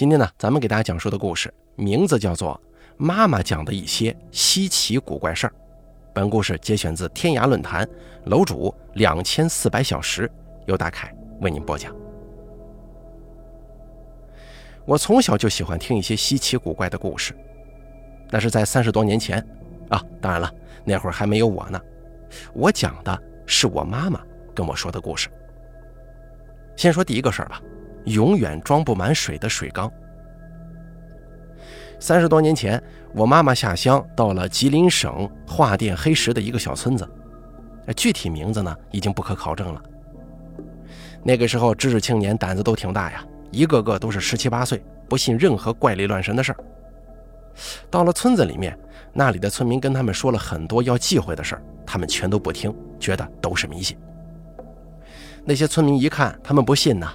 今天呢，咱们给大家讲述的故事名字叫做《妈妈讲的一些稀奇古怪事儿》。本故事节选自天涯论坛，楼主两千四百小时，由大凯为您播讲。我从小就喜欢听一些稀奇古怪的故事，那是在三十多年前啊，当然了，那会儿还没有我呢。我讲的是我妈妈跟我说的故事。先说第一个事儿吧。永远装不满水的水缸。三十多年前，我妈妈下乡到了吉林省桦甸黑石的一个小村子，具体名字呢已经不可考证了。那个时候，知识青年胆子都挺大呀，一个个都是十七八岁，不信任何怪力乱神的事儿。到了村子里面，那里的村民跟他们说了很多要忌讳的事儿，他们全都不听，觉得都是迷信。那些村民一看他们不信呢。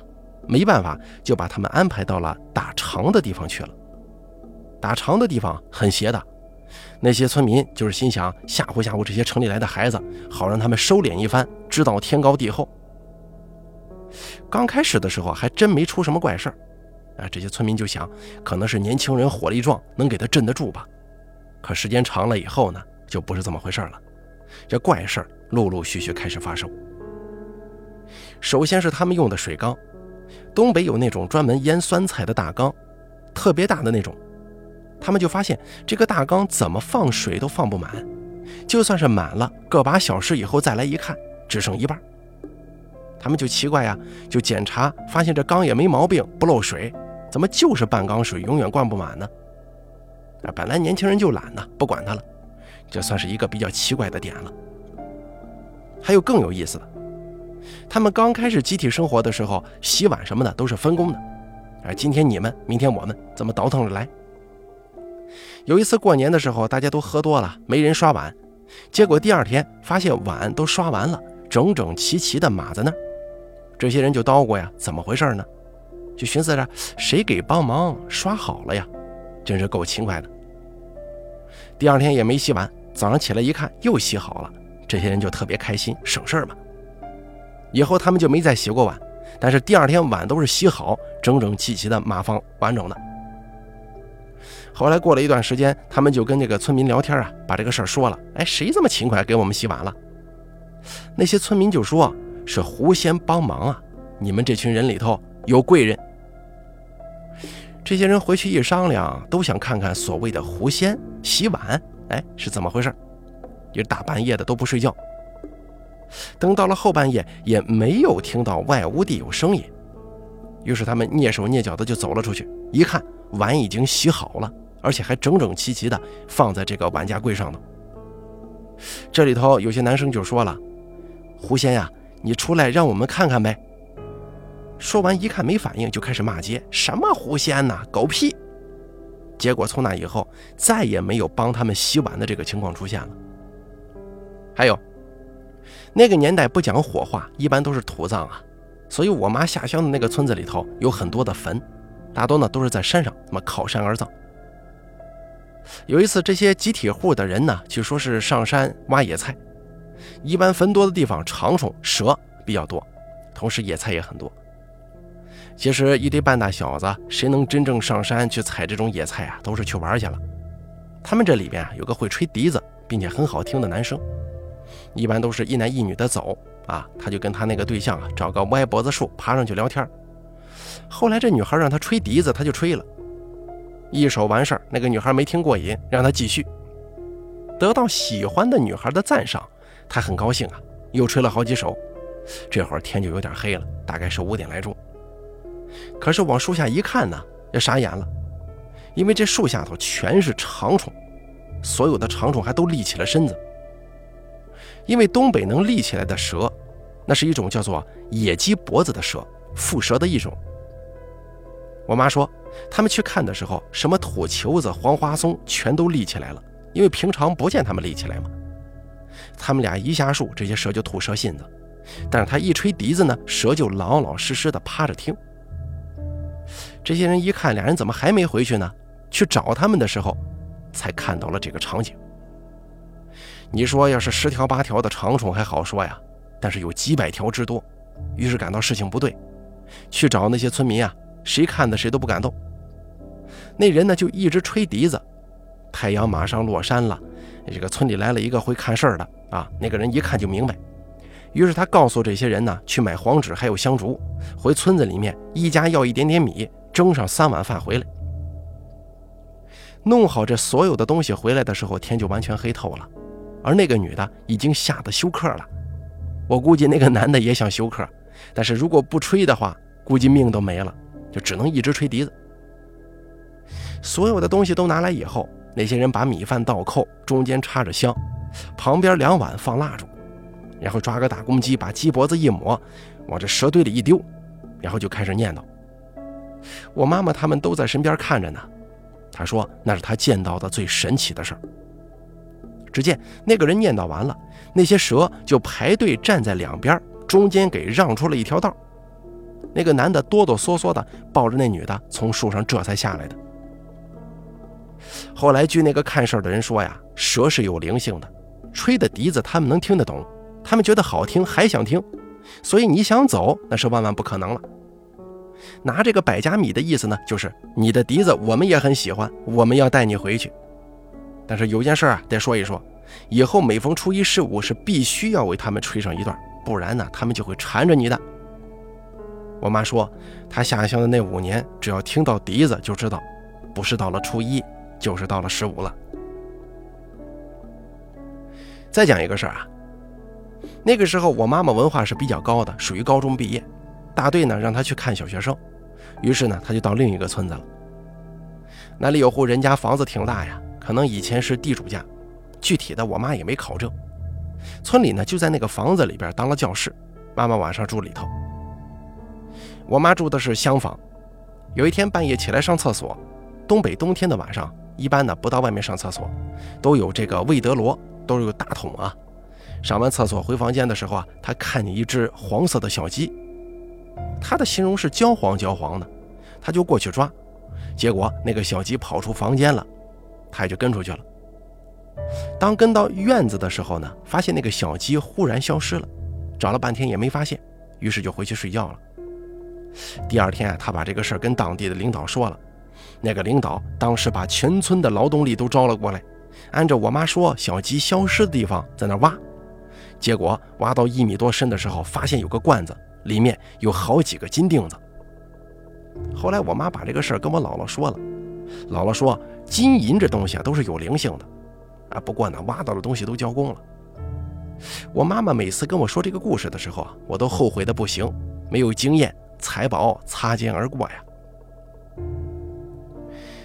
没办法，就把他们安排到了打场的地方去了。打场的地方很邪的，那些村民就是心想吓唬吓唬这些城里来的孩子，好让他们收敛一番，知道天高地厚。刚开始的时候还真没出什么怪事儿，啊，这些村民就想可能是年轻人火力壮，能给他镇得住吧。可时间长了以后呢，就不是这么回事了，这怪事儿陆陆续续开始发生。首先是他们用的水缸。东北有那种专门腌酸菜的大缸，特别大的那种。他们就发现这个大缸怎么放水都放不满，就算是满了，个把小时以后再来一看，只剩一半。他们就奇怪呀，就检查，发现这缸也没毛病，不漏水，怎么就是半缸水永远灌不满呢？啊，本来年轻人就懒呢，不管他了，这算是一个比较奇怪的点了。还有更有意思的。他们刚开始集体生活的时候，洗碗什么的都是分工的，而今天你们，明天我们，怎么倒腾着来。有一次过年的时候，大家都喝多了，没人刷碗，结果第二天发现碗都刷完了，整整齐齐的码在那儿。这些人就叨咕呀，怎么回事呢？就寻思着谁给帮忙刷好了呀？真是够勤快的。第二天也没洗碗，早上起来一看又洗好了，这些人就特别开心，省事儿嘛。以后他们就没再洗过碗，但是第二天碗都是洗好，整整齐齐的码放完整的。后来过了一段时间，他们就跟这个村民聊天啊，把这个事儿说了。哎，谁这么勤快给我们洗碗了？那些村民就说是狐仙帮忙啊，你们这群人里头有贵人。这些人回去一商量，都想看看所谓的狐仙洗碗，哎，是怎么回事？也大半夜的都不睡觉。等到了后半夜，也没有听到外屋地有声音，于是他们蹑手蹑脚的就走了出去。一看，碗已经洗好了，而且还整整齐齐的放在这个碗架柜上呢。这里头有些男生就说了：“狐仙呀，你出来让我们看看呗。”说完一看没反应，就开始骂街：“什么狐仙呐，狗屁！”结果从那以后，再也没有帮他们洗碗的这个情况出现了。还有。那个年代不讲火化，一般都是土葬啊，所以我妈下乡的那个村子里头有很多的坟，大多呢都是在山上，那么靠山而葬。有一次，这些集体户的人呢，据说是上山挖野菜，一般坟多的地方，长虫、蛇比较多，同时野菜也很多。其实一堆半大小子，谁能真正上山去采这种野菜啊？都是去玩去了。他们这里边啊，有个会吹笛子并且很好听的男生。一般都是一男一女的走啊，他就跟他那个对象啊找个歪脖子树爬上去聊天。后来这女孩让他吹笛子，他就吹了一首完事儿。那个女孩没听过瘾，让他继续。得到喜欢的女孩的赞赏，他很高兴啊，又吹了好几首。这会儿天就有点黑了，大概是五点来钟。可是往树下一看呢，也傻眼了，因为这树下头全是长虫，所有的长虫还都立起了身子。因为东北能立起来的蛇，那是一种叫做野鸡脖子的蛇，蝮蛇的一种。我妈说，他们去看的时候，什么土球子、黄花松全都立起来了，因为平常不见他们立起来嘛。他们俩一下树，这些蛇就吐蛇信子；但是他一吹笛子呢，蛇就老老实实的趴着听。这些人一看，俩人怎么还没回去呢？去找他们的时候，才看到了这个场景。你说要是十条八条的长虫还好说呀，但是有几百条之多，于是感到事情不对，去找那些村民啊，谁看的谁都不敢动，那人呢就一直吹笛子。太阳马上落山了，这个村里来了一个会看事儿的啊，那个人一看就明白。于是他告诉这些人呢，去买黄纸还有香烛，回村子里面一家要一点点米，蒸上三碗饭回来。弄好这所有的东西回来的时候，天就完全黑透了，而那个女的已经吓得休克了。我估计那个男的也想休克，但是如果不吹的话，估计命都没了，就只能一直吹笛子。所有的东西都拿来以后，那些人把米饭倒扣，中间插着香，旁边两碗放蜡烛，然后抓个大公鸡，把鸡脖子一抹，往这蛇堆里一丢，然后就开始念叨。我妈妈他们都在身边看着呢。她说：“那是她见到的最神奇的事儿。”只见那个人念叨完了，那些蛇就排队站在两边，中间给让出了一条道。那个男的哆哆嗦嗦的抱着那女的从树上这才下来的。后来据那个看事儿的人说呀，蛇是有灵性的，吹的笛子他们能听得懂，他们觉得好听还想听，所以你想走那是万万不可能了。拿这个百家米的意思呢，就是你的笛子我们也很喜欢，我们要带你回去。但是有件事啊，得说一说，以后每逢初一十五是必须要为他们吹上一段，不然呢，他们就会缠着你的。我妈说，她下乡的那五年，只要听到笛子，就知道，不是到了初一，就是到了十五了。再讲一个事儿啊，那个时候我妈妈文化是比较高的，属于高中毕业。大队呢让她去看小学生，于是呢她就到另一个村子了。那里有户人家房子挺大呀，可能以前是地主家，具体的我妈也没考证。村里呢就在那个房子里边当了教室，妈妈晚上住里头。我妈住的是厢房。有一天半夜起来上厕所，东北冬天的晚上一般呢不到外面上厕所，都有这个魏德罗，都有大桶啊。上完厕所回房间的时候啊，她看见一只黄色的小鸡。他的形容是焦黄焦黄的，她就过去抓，结果那个小鸡跑出房间了，他就跟出去了。当跟到院子的时候呢，发现那个小鸡忽然消失了，找了半天也没发现，于是就回去睡觉了。第二天啊，他把这个事儿跟当地的领导说了，那个领导当时把全村的劳动力都招了过来，按照我妈说小鸡消失的地方在那挖，结果挖到一米多深的时候，发现有个罐子。里面有好几个金锭子。后来我妈把这个事儿跟我姥姥说了，姥姥说金银这东西啊都是有灵性的，啊不过呢挖到的东西都交工了。我妈妈每次跟我说这个故事的时候啊，我都后悔的不行，没有经验，财宝擦肩而过呀。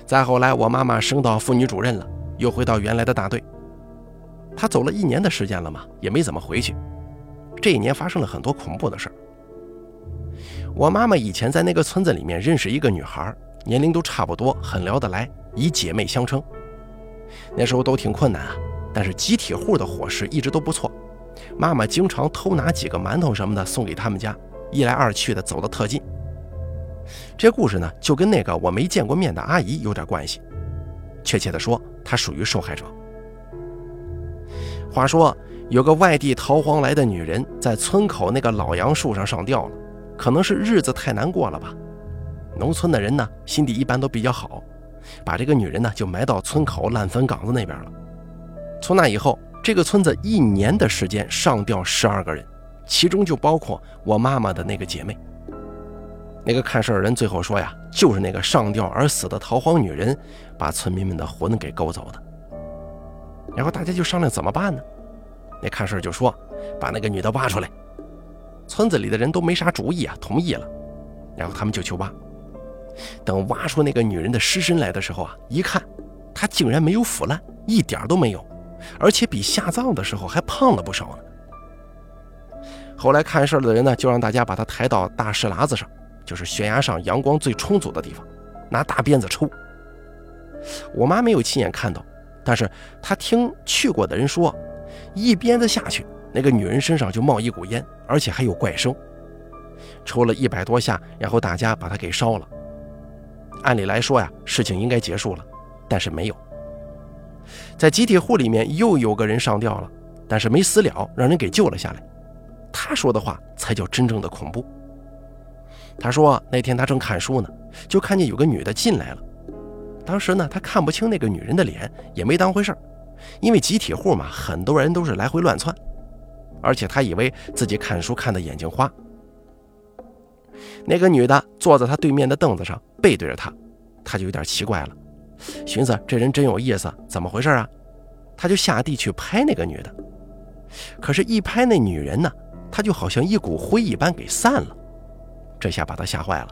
再后来我妈妈升到妇女主任了，又回到原来的大队。她走了一年的时间了嘛，也没怎么回去。这一年发生了很多恐怖的事儿。我妈妈以前在那个村子里面认识一个女孩，年龄都差不多，很聊得来，以姐妹相称。那时候都挺困难啊，但是集体户的伙食一直都不错。妈妈经常偷拿几个馒头什么的送给他们家，一来二去的走得特近。这故事呢，就跟那个我没见过面的阿姨有点关系。确切的说，她属于受害者。话说，有个外地逃荒来的女人，在村口那个老杨树上上吊了。可能是日子太难过了吧，农村的人呢心地一般都比较好，把这个女人呢就埋到村口烂坟岗子那边了。从那以后，这个村子一年的时间上吊十二个人，其中就包括我妈妈的那个姐妹。那个看事儿人最后说呀，就是那个上吊而死的逃荒女人，把村民们的魂给勾走的。然后大家就商量怎么办呢？那看事儿就说，把那个女的挖出来。村子里的人都没啥主意啊，同意了，然后他们就去挖。等挖出那个女人的尸身来的时候啊，一看，她竟然没有腐烂，一点都没有，而且比下葬的时候还胖了不少呢。后来看事儿的人呢，就让大家把她抬到大石喇子上，就是悬崖上阳光最充足的地方，拿大鞭子抽。我妈没有亲眼看到，但是她听去过的人说，一鞭子下去。那个女人身上就冒一股烟，而且还有怪声。抽了一百多下，然后大家把她给烧了。按理来说呀，事情应该结束了，但是没有。在集体户里面又有个人上吊了，但是没死了，让人给救了下来。他说的话才叫真正的恐怖。他说那天他正看书呢，就看见有个女的进来了，当时呢，他看不清那个女人的脸，也没当回事儿因为集体户嘛，很多人都是来回乱窜，而且他以为自己看书看的眼睛花。那个女的坐在他对面的凳子上，背对着他，他就有点奇怪了，寻思这人真有意思，怎么回事啊？他就下地去拍那个女的，可是，一拍那女人呢，她就好像一股灰一般给散了，这下把他吓坏了，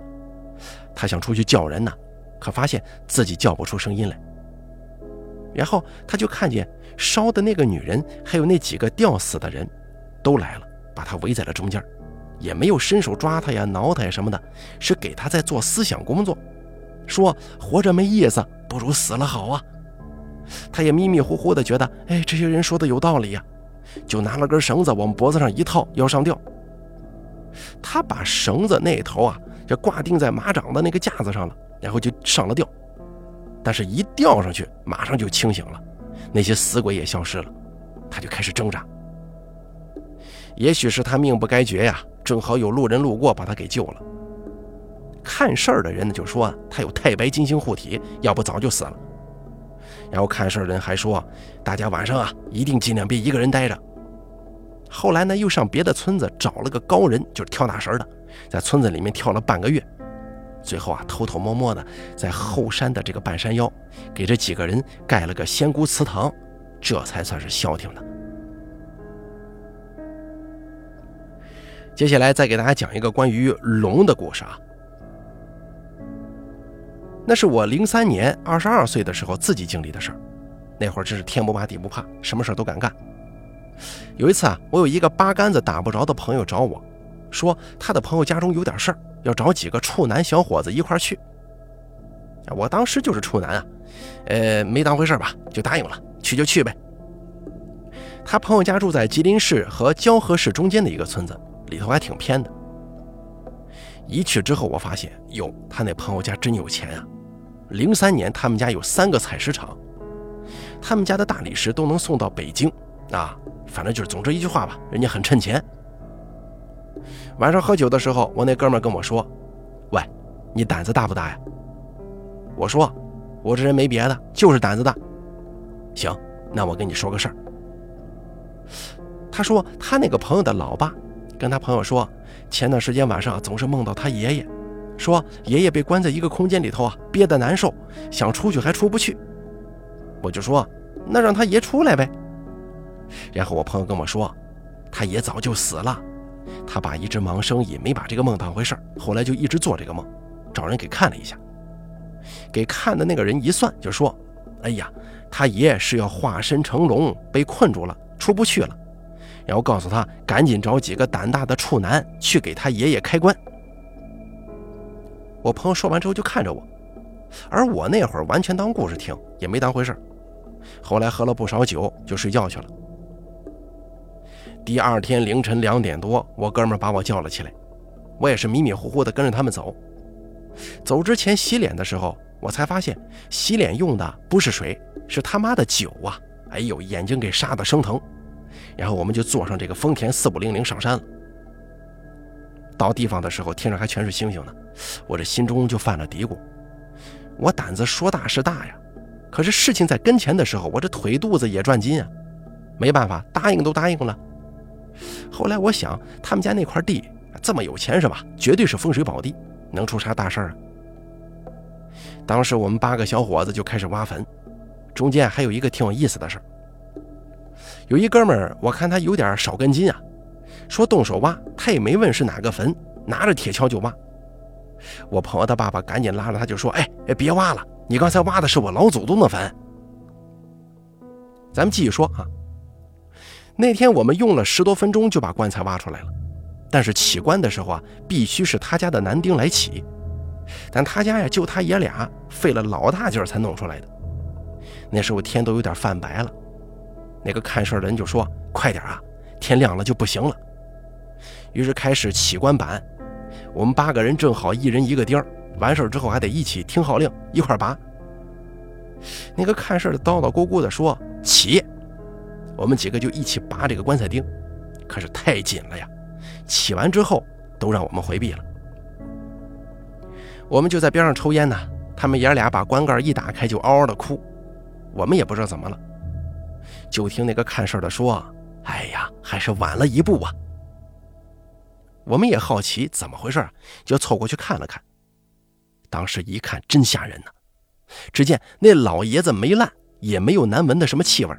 他想出去叫人呢，可发现自己叫不出声音来。然后他就看见烧的那个女人，还有那几个吊死的人，都来了，把他围在了中间。也没有伸手抓他呀、挠他呀什么的，是给他在做思想工作，说活着没意思，不如死了好啊。他也迷迷糊糊的觉得，哎，这些人说的有道理呀，就拿了根绳子往脖子上一套，要上吊。他把绳子那头啊，就挂钉在马掌的那个架子上了，然后就上了吊。但是，一吊上去，马上就清醒了，那些死鬼也消失了，他就开始挣扎。也许是他命不该绝呀。正好有路人路过，把他给救了。看事儿的人呢就说他有太白金星护体，要不早就死了。然后看事儿的人还说，大家晚上啊一定尽量别一个人待着。后来呢又上别的村子找了个高人，就是跳大神的，在村子里面跳了半个月，最后啊偷偷摸摸的在后山的这个半山腰，给这几个人盖了个仙姑祠堂，这才算是消停的。接下来再给大家讲一个关于龙的故事啊。那是我零三年二十二岁的时候自己经历的事儿。那会儿真是天不怕地不怕，什么事儿都敢干。有一次啊，我有一个八竿子打不着的朋友找我，说他的朋友家中有点事儿，要找几个处男小伙子一块儿去。我当时就是处男啊，呃，没当回事吧，就答应了，去就去呗。他朋友家住在吉林市和蛟河市中间的一个村子。里头还挺偏的。一去之后，我发现哟，他那朋友家真有钱啊！零三年，他们家有三个采石场，他们家的大理石都能送到北京啊。反正就是，总之一句话吧，人家很趁钱。晚上喝酒的时候，我那哥们跟我说：“喂，你胆子大不大呀？”我说：“我这人没别的，就是胆子大。”行，那我跟你说个事儿。他说他那个朋友的老爸。跟他朋友说，前段时间晚上总是梦到他爷爷，说爷爷被关在一个空间里头啊，憋得难受，想出去还出不去。我就说，那让他爷出来呗。然后我朋友跟我说，他爷早就死了，他爸一直忙生意，没把这个梦当回事后来就一直做这个梦，找人给看了一下，给看的那个人一算就说，哎呀，他爷是要化身成龙，被困住了，出不去了。然后告诉他，赶紧找几个胆大的处男去给他爷爷开棺。我朋友说完之后就看着我，而我那会儿完全当故事听，也没当回事后来喝了不少酒，就睡觉去了。第二天凌晨两点多，我哥们把我叫了起来，我也是迷迷糊糊的跟着他们走。走之前洗脸的时候，我才发现洗脸用的不是水，是他妈的酒啊！哎呦，眼睛给杀的生疼。然后我们就坐上这个丰田四五零零上山了。到地方的时候，天上还全是星星呢，我这心中就犯了嘀咕：我胆子说大是大呀，可是事情在跟前的时候，我这腿肚子也转筋啊。没办法，答应都答应了。后来我想，他们家那块地这么有钱是吧？绝对是风水宝地，能出啥大事儿啊？当时我们八个小伙子就开始挖坟，中间还有一个挺有意思的事儿。有一哥们儿，我看他有点少根筋啊，说动手挖，他也没问是哪个坟，拿着铁锹就挖。我朋友的爸爸赶紧拉着他，就说：“哎哎，别挖了，你刚才挖的是我老祖宗的坟。”咱们继续说啊，那天我们用了十多分钟就把棺材挖出来了，但是起棺的时候啊，必须是他家的男丁来起，但他家呀就他爷俩，费了老大劲儿才弄出来的。那时候天都有点泛白了。那个看事儿的人就说：“快点啊，天亮了就不行了。”于是开始起棺板，我们八个人正好一人一个钉儿，完事儿之后还得一起听号令，一块拔。那个看事儿的叨叨咕咕的说：“起！”我们几个就一起拔这个棺材钉，可是太紧了呀！起完之后都让我们回避了。我们就在边上抽烟呢，他们爷俩把棺盖一打开就嗷嗷的哭，我们也不知道怎么了，就听那个看事的说：“哎呀，还是晚了一步啊。”我们也好奇怎么回事，就凑过去看了看。当时一看真吓人呐！只见那老爷子没烂，也没有难闻的什么气味，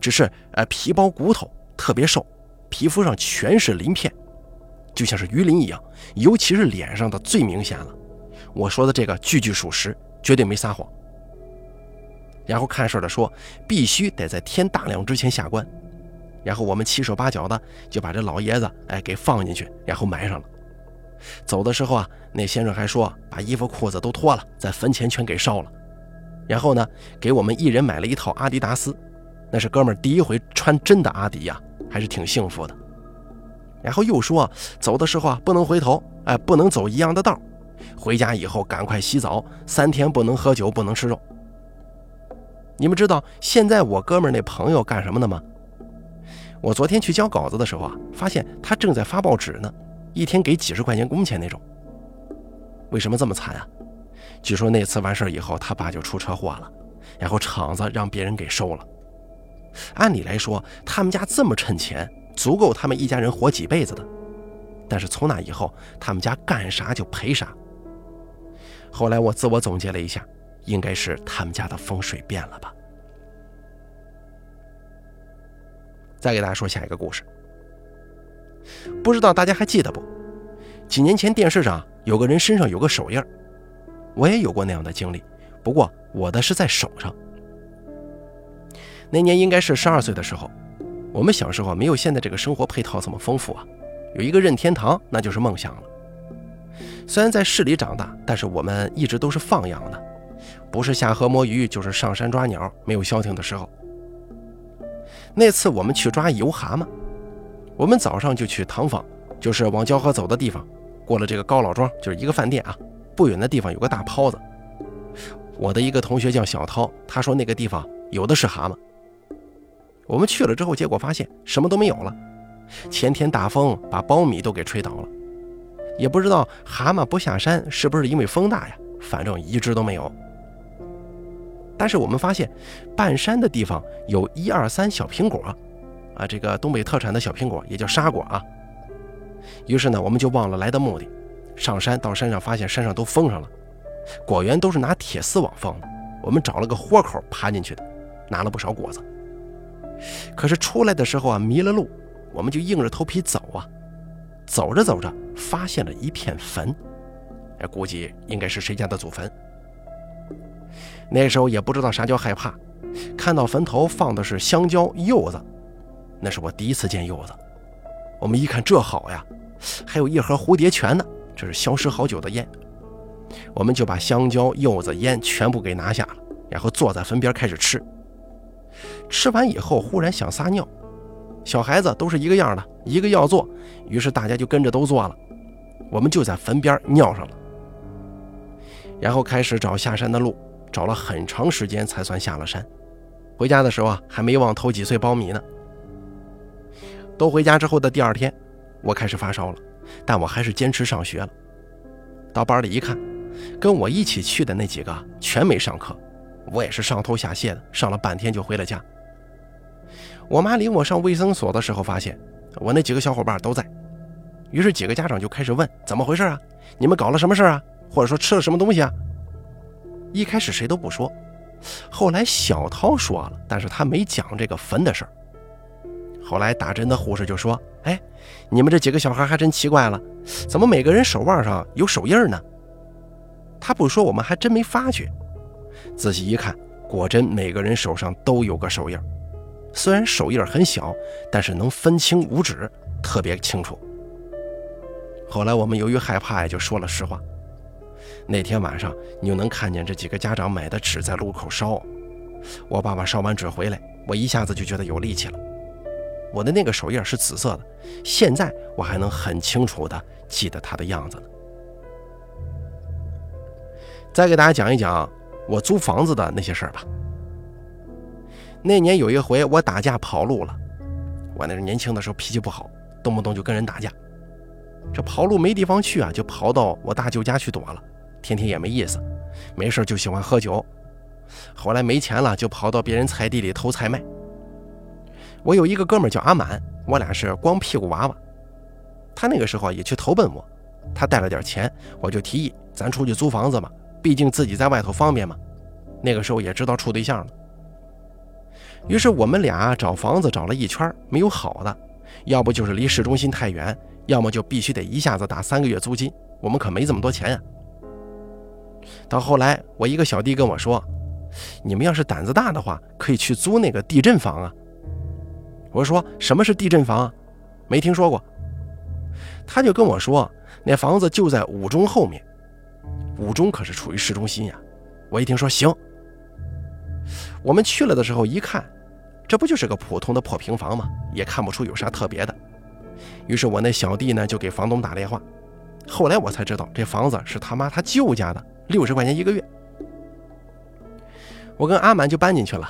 只是呃皮包骨头，特别瘦，皮肤上全是鳞片，就像是鱼鳞一样，尤其是脸上的最明显了。我说的这个句句属实，绝对没撒谎。然后看事的说，必须得在天大亮之前下棺。然后我们七手八脚的就把这老爷子哎给放进去，然后埋上了。走的时候啊，那先生还说把衣服裤子都脱了，在坟前全给烧了。然后呢，给我们一人买了一套阿迪达斯，那是哥们第一回穿真的阿迪呀，还是挺幸福的。然后又说走的时候啊不能回头，哎不能走一样的道。回家以后赶快洗澡，三天不能喝酒，不能吃肉。你们知道现在我哥们那朋友干什么的吗？我昨天去交稿子的时候啊，发现他正在发报纸呢，一天给几十块钱工钱那种。为什么这么惨啊？据说那次完事以后，他爸就出车祸了，然后厂子让别人给收了。按理来说，他们家这么趁钱，足够他们一家人活几辈子的。但是从那以后，他们家干啥就赔啥。后来我自我总结了一下，应该是他们家的风水变了吧。再给大家说下一个故事，不知道大家还记得不？几年前电视上有个人身上有个手印我也有过那样的经历，不过我的是在手上。那年应该是十二岁的时候，我们小时候没有现在这个生活配套这么丰富啊，有一个任天堂那就是梦想了。虽然在市里长大，但是我们一直都是放养的，不是下河摸鱼，就是上山抓鸟，没有消停的时候。那次我们去抓油蛤蟆，我们早上就去塘坊，就是往蛟河走的地方，过了这个高老庄，就是一个饭店啊，不远的地方有个大泡子。我的一个同学叫小涛，他说那个地方有的是蛤蟆。我们去了之后，结果发现什么都没有了，前天大风把苞米都给吹倒了。也不知道蛤蟆不下山是不是因为风大呀？反正一只都没有。但是我们发现，半山的地方有一二三小苹果，啊，这个东北特产的小苹果也叫沙果啊。于是呢，我们就忘了来的目的，上山到山上发现山上都封上了，果园都是拿铁丝网封的。我们找了个豁口爬进去的，拿了不少果子。可是出来的时候啊，迷了路，我们就硬着头皮走啊。走着走着，发现了一片坟，哎，估计应该是谁家的祖坟。那时候也不知道啥叫害怕，看到坟头放的是香蕉、柚子，那是我第一次见柚子。我们一看这好呀，还有一盒蝴蝶泉呢，这是消失好久的烟。我们就把香蕉、柚子、烟全部给拿下了，然后坐在坟边开始吃。吃完以后，忽然想撒尿。小孩子都是一个样的，一个要做，于是大家就跟着都做了。我们就在坟边尿上了，然后开始找下山的路，找了很长时间才算下了山。回家的时候啊，还没忘偷几穗苞米呢。都回家之后的第二天，我开始发烧了，但我还是坚持上学了。到班里一看，跟我一起去的那几个全没上课，我也是上吐下泻的，上了半天就回了家。我妈领我上卫生所的时候，发现我那几个小伙伴都在，于是几个家长就开始问怎么回事啊？你们搞了什么事啊？或者说吃了什么东西啊？一开始谁都不说，后来小涛说了，但是他没讲这个坟的事儿。后来打针的护士就说：“哎，你们这几个小孩还真奇怪了，怎么每个人手腕上有手印呢？”他不说，我们还真没发觉。仔细一看，果真每个人手上都有个手印。虽然手印很小，但是能分清五指，特别清楚。后来我们由于害怕，也就说了实话。那天晚上，你就能看见这几个家长买的纸在路口烧。我爸爸烧完纸回来，我一下子就觉得有力气了。我的那个手印是紫色的，现在我还能很清楚的记得它的样子呢。再给大家讲一讲我租房子的那些事儿吧。那年有一回我打架跑路了，我那是年轻的时候脾气不好，动不动就跟人打架。这跑路没地方去啊，就跑到我大舅家去躲了。天天也没意思，没事就喜欢喝酒。后来没钱了，就跑到别人菜地里偷菜卖。我有一个哥们叫阿满，我俩是光屁股娃娃。他那个时候也去投奔我，他带了点钱，我就提议咱出去租房子嘛，毕竟自己在外头方便嘛。那个时候也知道处对象了，于是我们俩找房子找了一圈，没有好的，要不就是离市中心太远，要么就必须得一下子打三个月租金，我们可没这么多钱呀。到后来，我一个小弟跟我说：“你们要是胆子大的话，可以去租那个地震房啊。”我说：“什么是地震房啊？没听说过。”他就跟我说：“那房子就在五中后面，五中可是处于市中心呀。”我一听说行。我们去了的时候一看，这不就是个普通的破平房吗？也看不出有啥特别的。于是我那小弟呢就给房东打电话。后来我才知道，这房子是他妈他舅家的，六十块钱一个月。我跟阿满就搬进去了。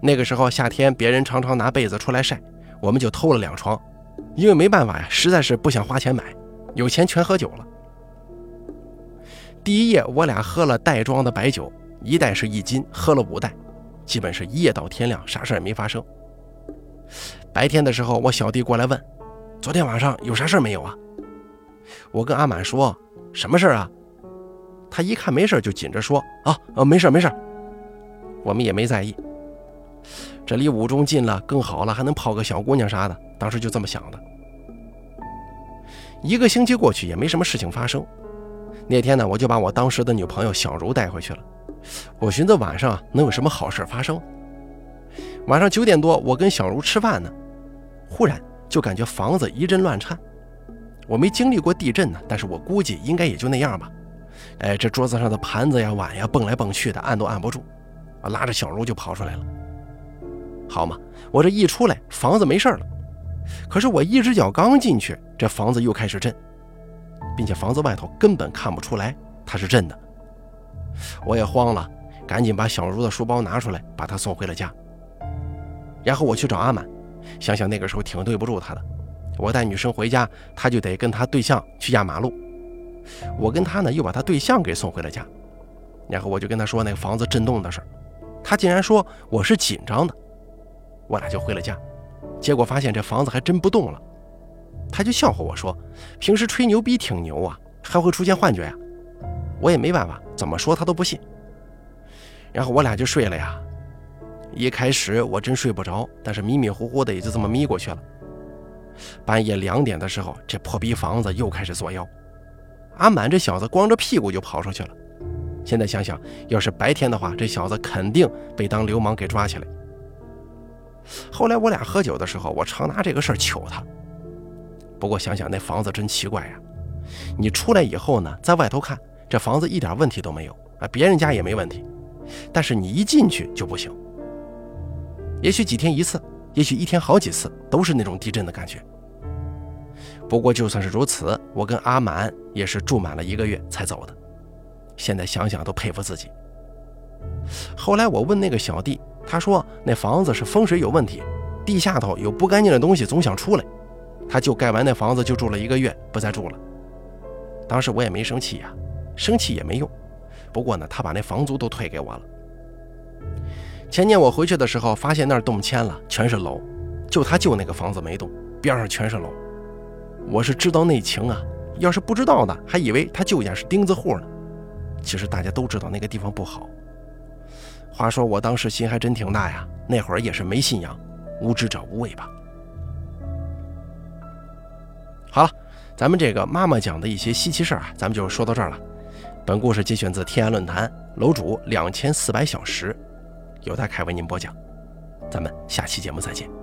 那个时候夏天，别人常常拿被子出来晒，我们就偷了两床，因为没办法呀，实在是不想花钱买，有钱全喝酒了。第一夜我俩喝了袋装的白酒。一袋是一斤，喝了五袋，基本是夜到天亮，啥事也没发生。白天的时候，我小弟过来问：“昨天晚上有啥事没有啊？”我跟阿满说：“什么事啊？”他一看没事，就紧着说：“啊，呃，没事没事。”我们也没在意。这离五中近了，更好了，还能泡个小姑娘啥的，当时就这么想的。一个星期过去，也没什么事情发生。那天呢，我就把我当时的女朋友小茹带回去了。我寻思晚上能有什么好事发生？晚上九点多，我跟小茹吃饭呢，忽然就感觉房子一阵乱颤。我没经历过地震呢，但是我估计应该也就那样吧。哎，这桌子上的盘子呀、碗呀蹦来蹦去的，按都按不住。我拉着小茹就跑出来了。好嘛，我这一出来，房子没事了。可是我一只脚刚进去，这房子又开始震，并且房子外头根本看不出来它是震的。我也慌了，赶紧把小茹的书包拿出来，把她送回了家。然后我去找阿满，想想那个时候挺对不住他的。我带女生回家，他就得跟他对象去压马路。我跟他呢，又把他对象给送回了家。然后我就跟他说那个房子震动的事他竟然说我是紧张的。我俩就回了家，结果发现这房子还真不动了。他就笑话我说，平时吹牛逼挺牛啊，还会出现幻觉呀。我也没办法，怎么说他都不信。然后我俩就睡了呀。一开始我真睡不着，但是迷迷糊糊的也就这么眯过去了。半夜两点的时候，这破逼房子又开始作妖。阿满这小子光着屁股就跑出去了。现在想想，要是白天的话，这小子肯定被当流氓给抓起来。后来我俩喝酒的时候，我常拿这个事儿糗他。不过想想那房子真奇怪呀，你出来以后呢，在外头看。这房子一点问题都没有啊，别人家也没问题，但是你一进去就不行。也许几天一次，也许一天好几次，都是那种地震的感觉。不过就算是如此，我跟阿满也是住满了一个月才走的。现在想想都佩服自己。后来我问那个小弟，他说那房子是风水有问题，地下头有不干净的东西总想出来，他就盖完那房子就住了一个月，不再住了。当时我也没生气呀。生气也没用，不过呢，他把那房租都退给我了。前年我回去的时候，发现那儿动迁了，全是楼，就他舅那个房子没动，边上全是楼。我是知道内情啊，要是不知道的，还以为他舅家是钉子户呢。其实大家都知道那个地方不好。话说我当时心还真挺大呀，那会儿也是没信仰，无知者无畏吧。好了，咱们这个妈妈讲的一些稀奇事儿啊，咱们就说到这儿了。本故事节选自天涯论坛，楼主两千四百小时，由他凯为您播讲。咱们下期节目再见。